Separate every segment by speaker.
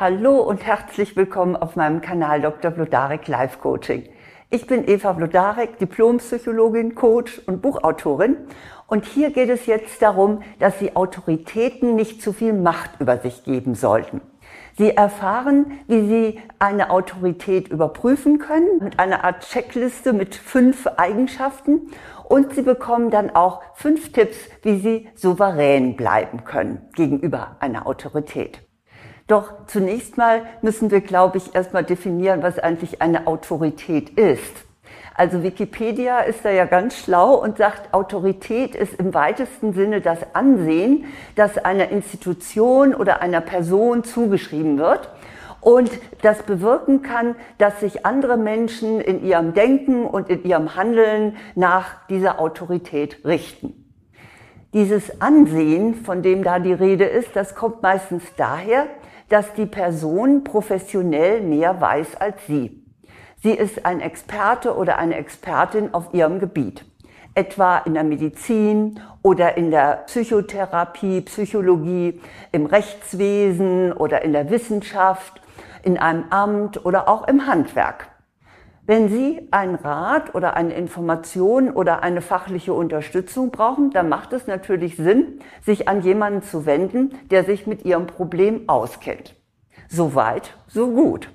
Speaker 1: Hallo und herzlich willkommen auf meinem Kanal Dr. Vlodarek Life Coaching. Ich bin Eva Vlodarek, Diplompsychologin, Coach und Buchautorin. Und hier geht es jetzt darum, dass Sie Autoritäten nicht zu viel Macht über sich geben sollten. Sie erfahren, wie Sie eine Autorität überprüfen können mit einer Art Checkliste mit fünf Eigenschaften und Sie bekommen dann auch fünf Tipps, wie Sie souverän bleiben können gegenüber einer Autorität. Doch zunächst mal müssen wir, glaube ich, erstmal definieren, was eigentlich eine Autorität ist. Also Wikipedia ist da ja ganz schlau und sagt, Autorität ist im weitesten Sinne das Ansehen, das einer Institution oder einer Person zugeschrieben wird und das bewirken kann, dass sich andere Menschen in ihrem Denken und in ihrem Handeln nach dieser Autorität richten. Dieses Ansehen, von dem da die Rede ist, das kommt meistens daher, dass die Person professionell mehr weiß als Sie. Sie ist ein Experte oder eine Expertin auf ihrem Gebiet, etwa in der Medizin oder in der Psychotherapie, Psychologie, im Rechtswesen oder in der Wissenschaft, in einem Amt oder auch im Handwerk. Wenn Sie einen Rat oder eine Information oder eine fachliche Unterstützung brauchen, dann macht es natürlich Sinn, sich an jemanden zu wenden, der sich mit Ihrem Problem auskennt. So weit, so gut.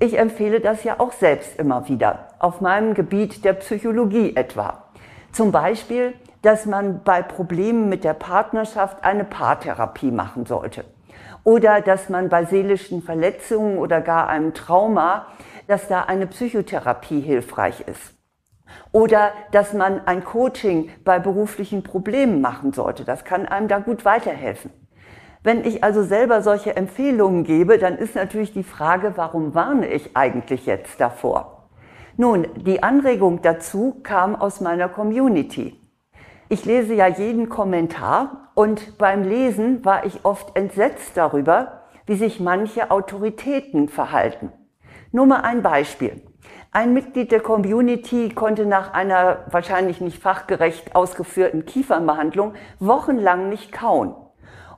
Speaker 1: Ich empfehle das ja auch selbst immer wieder, auf meinem Gebiet der Psychologie etwa. Zum Beispiel, dass man bei Problemen mit der Partnerschaft eine Paartherapie machen sollte. Oder dass man bei seelischen Verletzungen oder gar einem Trauma dass da eine Psychotherapie hilfreich ist. Oder dass man ein Coaching bei beruflichen Problemen machen sollte. Das kann einem da gut weiterhelfen. Wenn ich also selber solche Empfehlungen gebe, dann ist natürlich die Frage, warum warne ich eigentlich jetzt davor? Nun, die Anregung dazu kam aus meiner Community. Ich lese ja jeden Kommentar und beim Lesen war ich oft entsetzt darüber, wie sich manche Autoritäten verhalten. Nur mal ein Beispiel. Ein Mitglied der Community konnte nach einer wahrscheinlich nicht fachgerecht ausgeführten Kiefernbehandlung wochenlang nicht kauen.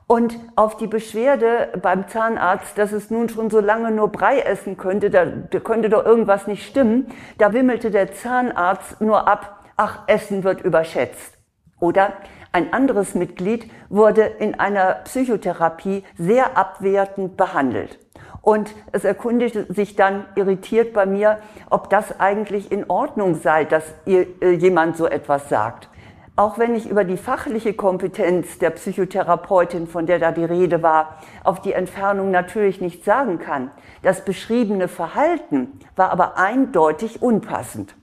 Speaker 1: Und auf die Beschwerde beim Zahnarzt, dass es nun schon so lange nur Brei essen könnte, da, da könnte doch irgendwas nicht stimmen, da wimmelte der Zahnarzt nur ab, ach, Essen wird überschätzt. Oder ein anderes Mitglied wurde in einer Psychotherapie sehr abwertend behandelt. Und es erkundigte sich dann irritiert bei mir, ob das eigentlich in Ordnung sei, dass ihr, äh, jemand so etwas sagt. Auch wenn ich über die fachliche Kompetenz der Psychotherapeutin, von der da die Rede war, auf die Entfernung natürlich nichts sagen kann. Das beschriebene Verhalten war aber eindeutig unpassend.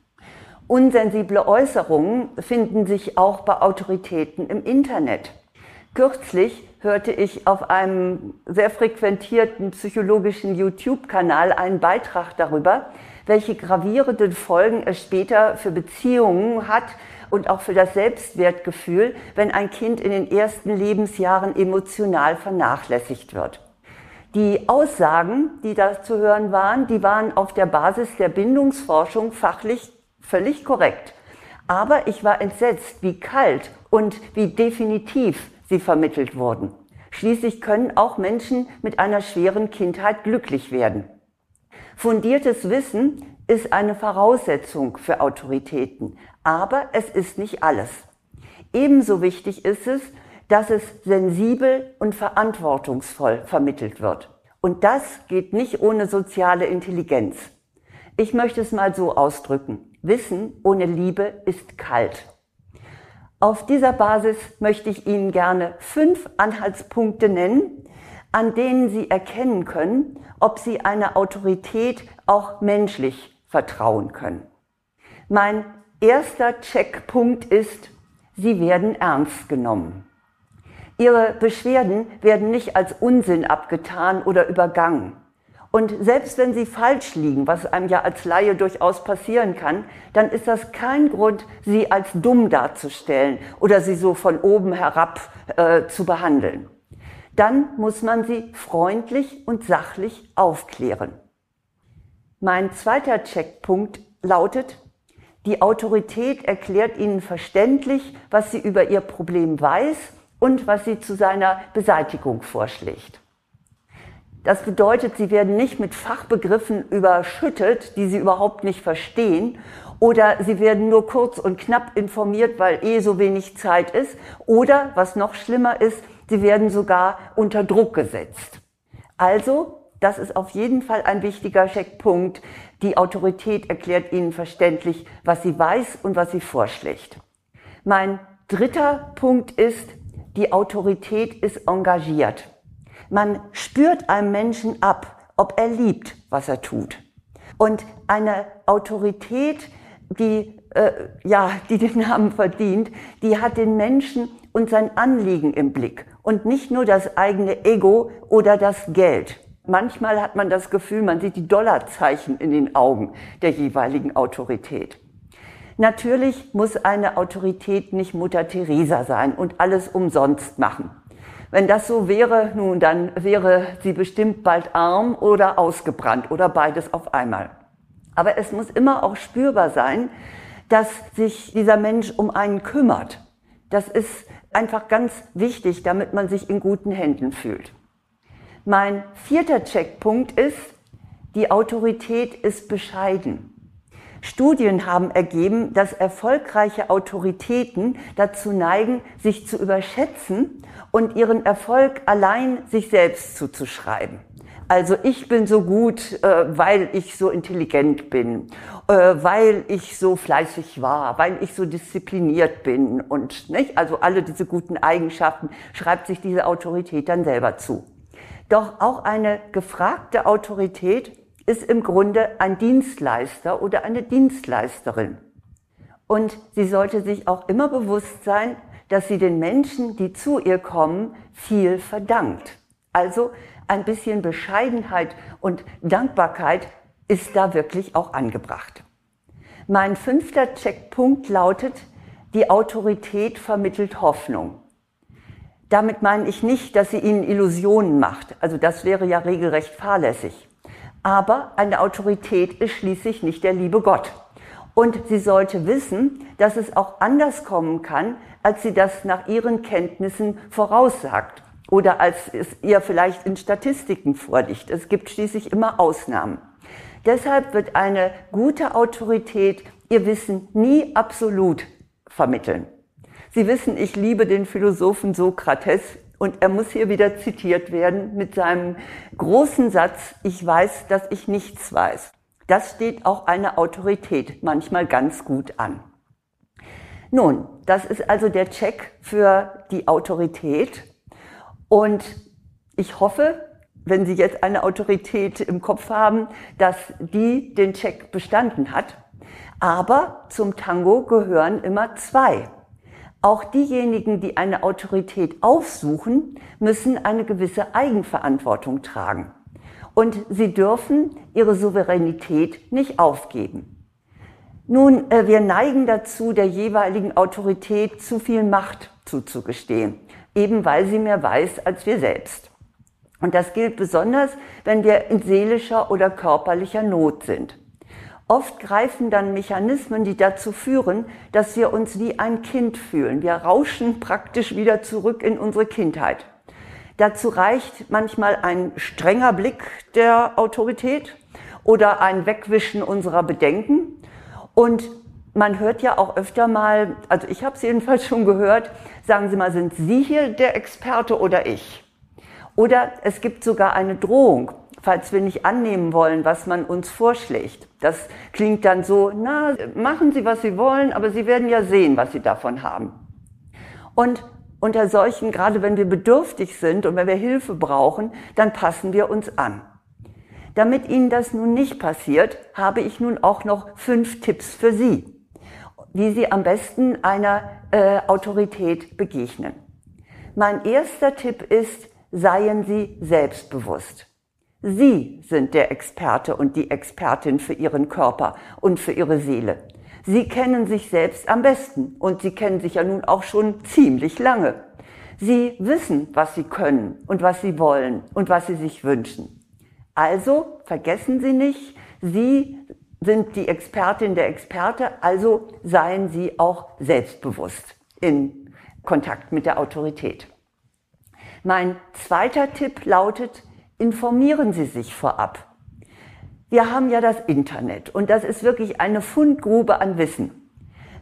Speaker 1: Unsensible Äußerungen finden sich auch bei Autoritäten im Internet. Kürzlich hörte ich auf einem sehr frequentierten psychologischen YouTube-Kanal einen Beitrag darüber, welche gravierenden Folgen es später für Beziehungen hat und auch für das Selbstwertgefühl, wenn ein Kind in den ersten Lebensjahren emotional vernachlässigt wird. Die Aussagen, die da zu hören waren, die waren auf der Basis der Bindungsforschung fachlich völlig korrekt. Aber ich war entsetzt, wie kalt und wie definitiv sie vermittelt wurden. Schließlich können auch Menschen mit einer schweren Kindheit glücklich werden. Fundiertes Wissen ist eine Voraussetzung für Autoritäten, aber es ist nicht alles. Ebenso wichtig ist es, dass es sensibel und verantwortungsvoll vermittelt wird. Und das geht nicht ohne soziale Intelligenz. Ich möchte es mal so ausdrücken. Wissen ohne Liebe ist kalt. Auf dieser Basis möchte ich Ihnen gerne fünf Anhaltspunkte nennen, an denen Sie erkennen können, ob Sie einer Autorität auch menschlich vertrauen können. Mein erster Checkpunkt ist, Sie werden ernst genommen. Ihre Beschwerden werden nicht als Unsinn abgetan oder übergangen. Und selbst wenn sie falsch liegen, was einem ja als Laie durchaus passieren kann, dann ist das kein Grund, sie als dumm darzustellen oder sie so von oben herab äh, zu behandeln. Dann muss man sie freundlich und sachlich aufklären. Mein zweiter Checkpunkt lautet, die Autorität erklärt Ihnen verständlich, was sie über Ihr Problem weiß und was sie zu seiner Beseitigung vorschlägt. Das bedeutet, sie werden nicht mit Fachbegriffen überschüttet, die sie überhaupt nicht verstehen, oder sie werden nur kurz und knapp informiert, weil eh so wenig Zeit ist, oder was noch schlimmer ist, sie werden sogar unter Druck gesetzt. Also, das ist auf jeden Fall ein wichtiger Checkpunkt. Die Autorität erklärt Ihnen verständlich, was sie weiß und was sie vorschlägt. Mein dritter Punkt ist, die Autorität ist engagiert. Man spürt einem Menschen ab, ob er liebt, was er tut. Und eine Autorität, die, äh, ja, die den Namen verdient, die hat den Menschen und sein Anliegen im Blick und nicht nur das eigene Ego oder das Geld. Manchmal hat man das Gefühl, man sieht die Dollarzeichen in den Augen der jeweiligen Autorität. Natürlich muss eine Autorität nicht Mutter Teresa sein und alles umsonst machen. Wenn das so wäre, nun, dann wäre sie bestimmt bald arm oder ausgebrannt oder beides auf einmal. Aber es muss immer auch spürbar sein, dass sich dieser Mensch um einen kümmert. Das ist einfach ganz wichtig, damit man sich in guten Händen fühlt. Mein vierter Checkpunkt ist, die Autorität ist bescheiden. Studien haben ergeben, dass erfolgreiche Autoritäten dazu neigen, sich zu überschätzen und ihren Erfolg allein sich selbst zuzuschreiben. Also ich bin so gut, äh, weil ich so intelligent bin, äh, weil ich so fleißig war, weil ich so diszipliniert bin und nicht, also alle diese guten Eigenschaften schreibt sich diese Autorität dann selber zu. Doch auch eine gefragte Autorität ist im Grunde ein Dienstleister oder eine Dienstleisterin. Und sie sollte sich auch immer bewusst sein, dass sie den Menschen, die zu ihr kommen, viel verdankt. Also ein bisschen Bescheidenheit und Dankbarkeit ist da wirklich auch angebracht. Mein fünfter Checkpunkt lautet, die Autorität vermittelt Hoffnung. Damit meine ich nicht, dass sie ihnen Illusionen macht. Also das wäre ja regelrecht fahrlässig. Aber eine Autorität ist schließlich nicht der liebe Gott. Und sie sollte wissen, dass es auch anders kommen kann, als sie das nach ihren Kenntnissen voraussagt oder als es ihr vielleicht in Statistiken vorliegt. Es gibt schließlich immer Ausnahmen. Deshalb wird eine gute Autorität ihr Wissen nie absolut vermitteln. Sie wissen, ich liebe den Philosophen Sokrates und er muss hier wieder zitiert werden mit seinem großen Satz, ich weiß, dass ich nichts weiß. Das steht auch einer Autorität manchmal ganz gut an. Nun, das ist also der Check für die Autorität. Und ich hoffe, wenn Sie jetzt eine Autorität im Kopf haben, dass die den Check bestanden hat. Aber zum Tango gehören immer zwei. Auch diejenigen, die eine Autorität aufsuchen, müssen eine gewisse Eigenverantwortung tragen. Und sie dürfen ihre Souveränität nicht aufgeben. Nun, äh, wir neigen dazu, der jeweiligen Autorität zu viel Macht zuzugestehen, eben weil sie mehr weiß als wir selbst. Und das gilt besonders, wenn wir in seelischer oder körperlicher Not sind. Oft greifen dann Mechanismen, die dazu führen, dass wir uns wie ein Kind fühlen. Wir rauschen praktisch wieder zurück in unsere Kindheit. Dazu reicht manchmal ein strenger Blick der Autorität oder ein Wegwischen unserer Bedenken. Und man hört ja auch öfter mal, also ich habe es jedenfalls schon gehört, sagen Sie mal, sind Sie hier der Experte oder ich? Oder es gibt sogar eine Drohung falls wir nicht annehmen wollen, was man uns vorschlägt. Das klingt dann so, na, machen Sie, was Sie wollen, aber Sie werden ja sehen, was Sie davon haben. Und unter solchen, gerade wenn wir bedürftig sind und wenn wir Hilfe brauchen, dann passen wir uns an. Damit Ihnen das nun nicht passiert, habe ich nun auch noch fünf Tipps für Sie, wie Sie am besten einer äh, Autorität begegnen. Mein erster Tipp ist, seien Sie selbstbewusst. Sie sind der Experte und die Expertin für Ihren Körper und für Ihre Seele. Sie kennen sich selbst am besten und Sie kennen sich ja nun auch schon ziemlich lange. Sie wissen, was Sie können und was Sie wollen und was Sie sich wünschen. Also vergessen Sie nicht, Sie sind die Expertin der Experte, also seien Sie auch selbstbewusst in Kontakt mit der Autorität. Mein zweiter Tipp lautet, informieren Sie sich vorab. Wir haben ja das Internet und das ist wirklich eine Fundgrube an Wissen.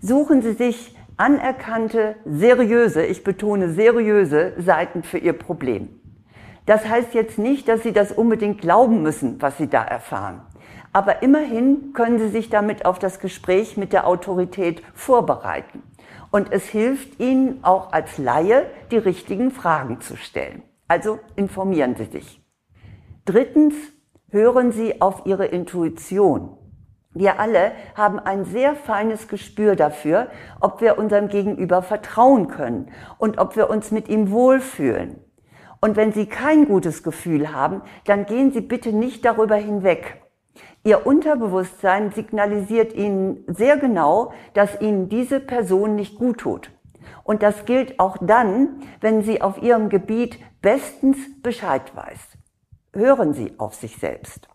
Speaker 1: Suchen Sie sich anerkannte, seriöse, ich betone seriöse Seiten für Ihr Problem. Das heißt jetzt nicht, dass Sie das unbedingt glauben müssen, was Sie da erfahren. Aber immerhin können Sie sich damit auf das Gespräch mit der Autorität vorbereiten. Und es hilft Ihnen auch als Laie, die richtigen Fragen zu stellen. Also informieren Sie sich. Drittens, hören Sie auf Ihre Intuition. Wir alle haben ein sehr feines Gespür dafür, ob wir unserem Gegenüber vertrauen können und ob wir uns mit ihm wohlfühlen. Und wenn Sie kein gutes Gefühl haben, dann gehen Sie bitte nicht darüber hinweg. Ihr Unterbewusstsein signalisiert Ihnen sehr genau, dass Ihnen diese Person nicht gut tut. Und das gilt auch dann, wenn sie auf Ihrem Gebiet bestens Bescheid weiß. Hören Sie auf sich selbst.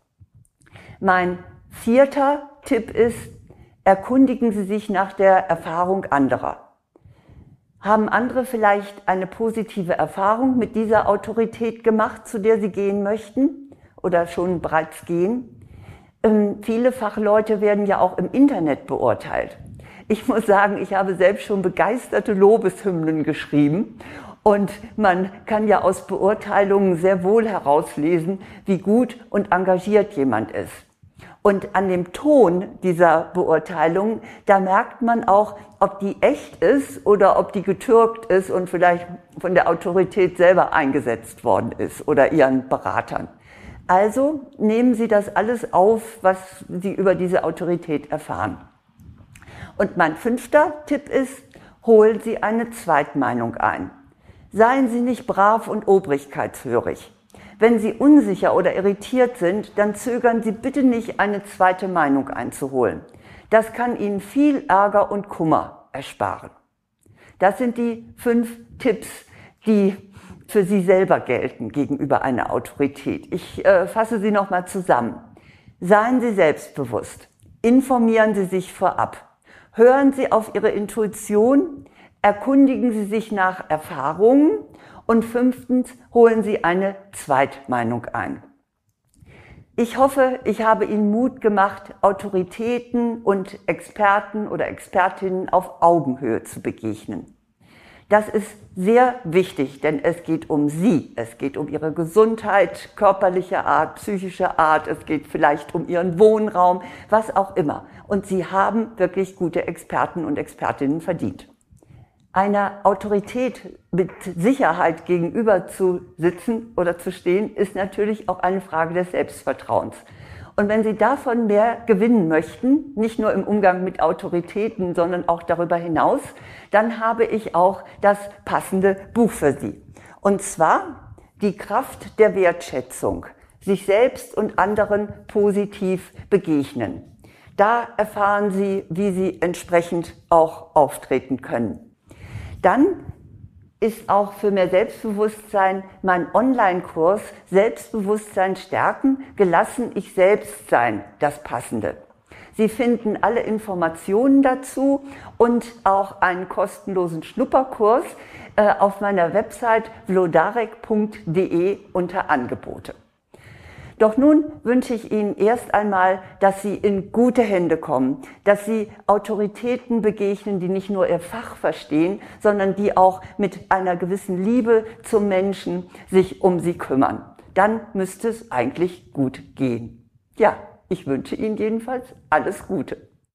Speaker 1: Mein vierter Tipp ist, erkundigen Sie sich nach der Erfahrung anderer. Haben andere vielleicht eine positive Erfahrung mit dieser Autorität gemacht, zu der sie gehen möchten oder schon bereits gehen? Ähm, viele Fachleute werden ja auch im Internet beurteilt. Ich muss sagen, ich habe selbst schon begeisterte Lobeshymnen geschrieben und man kann ja aus Beurteilungen sehr wohl herauslesen, wie gut und engagiert jemand ist. Und an dem Ton dieser Beurteilung, da merkt man auch, ob die echt ist oder ob die getürkt ist und vielleicht von der Autorität selber eingesetzt worden ist oder ihren Beratern. Also nehmen Sie das alles auf, was Sie über diese Autorität erfahren. Und mein fünfter Tipp ist, holen Sie eine Zweitmeinung ein. Seien Sie nicht brav und obrigkeitshörig. Wenn Sie unsicher oder irritiert sind, dann zögern Sie bitte nicht, eine zweite Meinung einzuholen. Das kann Ihnen viel Ärger und Kummer ersparen. Das sind die fünf Tipps, die für Sie selber gelten gegenüber einer Autorität. Ich äh, fasse sie nochmal zusammen. Seien Sie selbstbewusst. Informieren Sie sich vorab. Hören Sie auf Ihre Intuition. Erkundigen Sie sich nach Erfahrungen und fünftens, holen Sie eine Zweitmeinung ein. Ich hoffe, ich habe Ihnen Mut gemacht, Autoritäten und Experten oder Expertinnen auf Augenhöhe zu begegnen. Das ist sehr wichtig, denn es geht um Sie. Es geht um Ihre Gesundheit, körperliche Art, psychische Art. Es geht vielleicht um Ihren Wohnraum, was auch immer. Und Sie haben wirklich gute Experten und Expertinnen verdient einer Autorität mit Sicherheit gegenüber zu sitzen oder zu stehen, ist natürlich auch eine Frage des Selbstvertrauens. Und wenn Sie davon mehr gewinnen möchten, nicht nur im Umgang mit Autoritäten, sondern auch darüber hinaus, dann habe ich auch das passende Buch für Sie. Und zwar die Kraft der Wertschätzung, sich selbst und anderen positiv begegnen. Da erfahren Sie, wie Sie entsprechend auch auftreten können. Dann ist auch für mehr Selbstbewusstsein mein Online-Kurs Selbstbewusstsein stärken, gelassen ich selbst sein, das Passende. Sie finden alle Informationen dazu und auch einen kostenlosen Schnupperkurs äh, auf meiner Website vlodarek.de unter Angebote. Doch nun wünsche ich Ihnen erst einmal, dass Sie in gute Hände kommen, dass Sie Autoritäten begegnen, die nicht nur ihr Fach verstehen, sondern die auch mit einer gewissen Liebe zum Menschen sich um sie kümmern. Dann müsste es eigentlich gut gehen. Ja, ich wünsche Ihnen jedenfalls alles Gute.